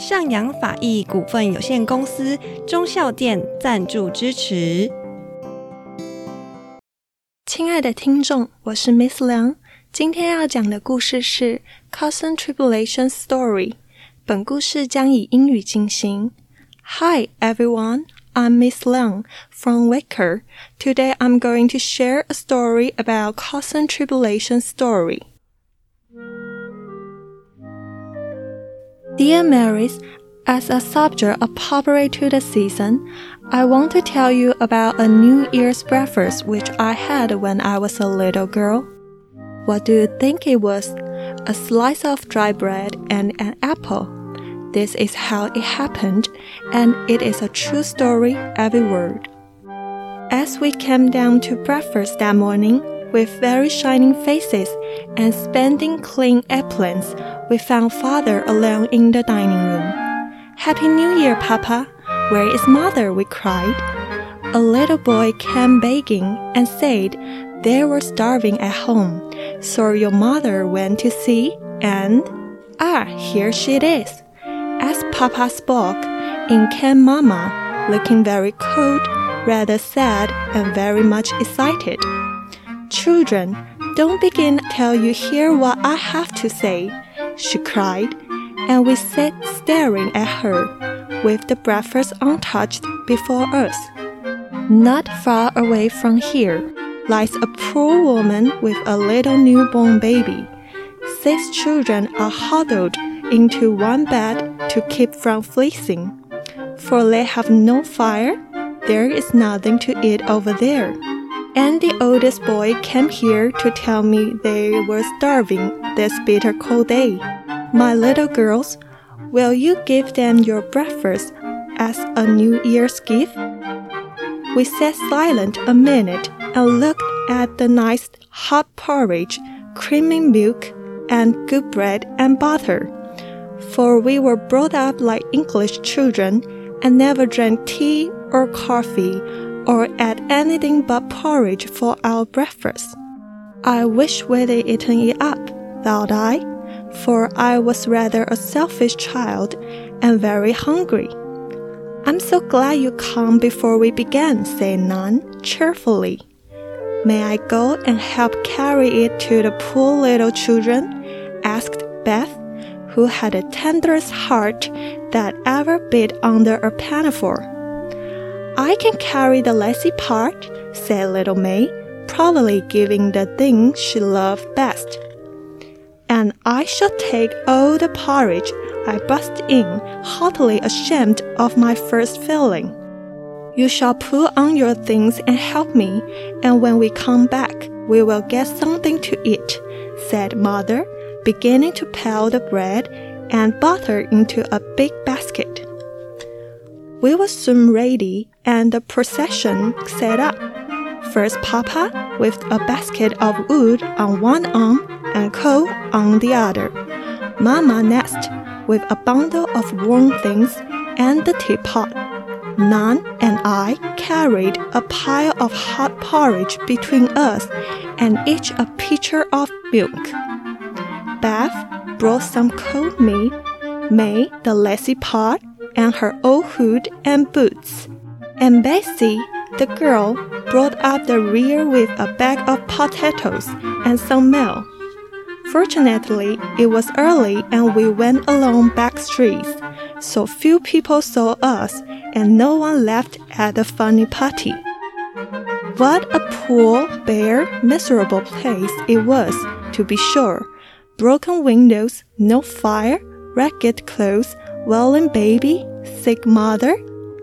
上扬法益股份有限公司中校店赞助支持。亲爱的听众，我是 Miss 梁。今天要讲的故事是《Cousin Tribulation Story》。本故事将以英语进行。Hi everyone, I'm Miss Liang from Wicker. Today I'm going to share a story about Cousin Tribulation Story. Dear Marys, as a subject appropriate to the season, I want to tell you about a New Year's breakfast which I had when I was a little girl. What do you think it was? A slice of dry bread and an apple. This is how it happened, and it is a true story, every word. As we came down to breakfast that morning, with very shining faces and spending clean aprons, we found father alone in the dining room. Happy New Year, Papa! Where is mother? we cried. A little boy came begging and said they were starving at home, so your mother went to see and ah, here she is. As Papa spoke, in came Mama, looking very cold, rather sad, and very much excited. Children, don't begin till you hear what I have to say, she cried, and we sat staring at her, with the breakfast untouched before us. Not far away from here lies a poor woman with a little newborn baby. Six children are huddled into one bed to keep from freezing. For they have no fire, there is nothing to eat over there and the oldest boy came here to tell me they were starving this bitter cold day. My little girls, will you give them your breakfast as a New Year's gift? We sat silent a minute and looked at the nice hot porridge, creamy milk, and good bread and butter. For we were brought up like English children and never drank tea or coffee or ate anything but porridge for our breakfast. I wish we'd eaten it up, thought I, for I was rather a selfish child and very hungry. I'm so glad you come before we began, said Nan cheerfully. May I go and help carry it to the poor little children? asked Beth, who had the tenderest heart that ever beat under a pinafore. I can carry the lazy part, said little May, probably giving the thing she loved best. And I shall take all the porridge, I burst in, heartily ashamed of my first failing. You shall put on your things and help me, and when we come back, we will get something to eat, said mother, beginning to pile the bread and butter into a big. We were soon ready and the procession set up. First Papa with a basket of wood on one arm and coal on the other. Mama next with a bundle of warm things and the teapot. Nan and I carried a pile of hot porridge between us and each a pitcher of milk. Beth brought some cold meat, May the lazy pot, and her old hood and boots. And Bessie, the girl, brought up the rear with a bag of potatoes and some milk. Fortunately, it was early and we went along back streets, so few people saw us and no one laughed at the funny party. What a poor, bare, miserable place it was, to be sure. Broken windows, no fire, ragged clothes, wailing baby, sick mother,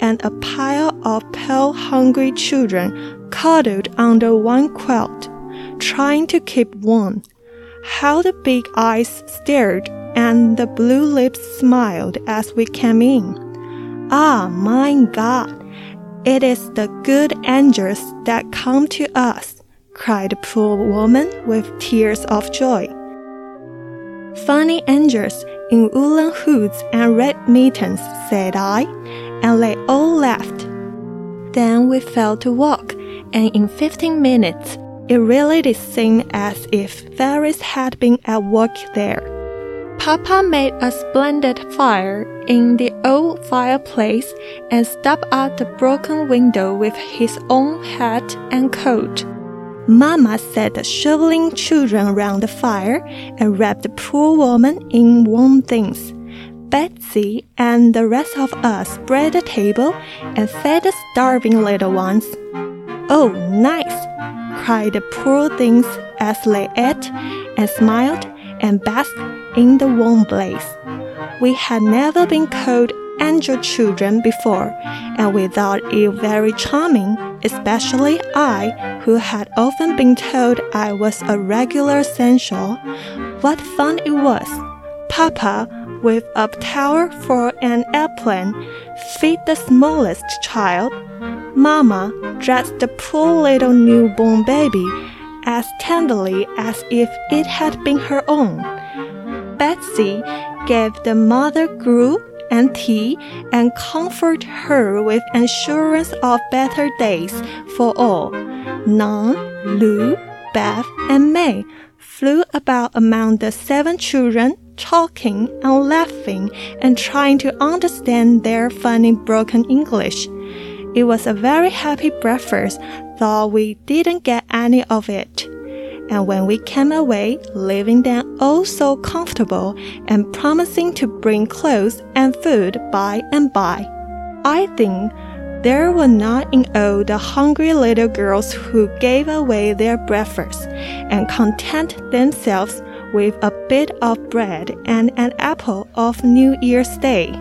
and a pile of pale, hungry children cuddled under one quilt, trying to keep warm. How the big eyes stared and the blue lips smiled as we came in. Ah, my God! It is the good angels that come to us, cried the poor woman with tears of joy. Funny angels in woolen hoods and red mittens, said I, and they all laughed. Then we fell to walk, and in fifteen minutes it really did seem as if fairies had been at work there. Papa made a splendid fire in the old fireplace and stopped out the broken window with his own hat and coat. Mamma set the shoveling children around the fire and wrapped the poor woman in warm things. Betsy and the rest of us spread the table and fed the starving little ones. Oh, nice! cried the poor things as they ate and smiled and basked in the warm blaze. We had never been called angel children before, and we thought it very charming, especially I, who had often been told I was a regular essential. What fun it was! Papa, with a tower for an airplane, feed the smallest child. Mama dressed the poor little newborn baby as tenderly as if it had been her own. Betsy gave the mother gruel and tea and comforted her with assurance of better days for all. Nan, Lu, Beth, and May flew about among the seven children, talking and laughing and trying to understand their funny broken English. It was a very happy breakfast, though we didn't get any of it. And when we came away, leaving them all oh so comfortable and promising to bring clothes and food by and by, I think there were not in all the hungry little girls who gave away their breakfast and content themselves with a bit of bread and an apple of New Year's Day.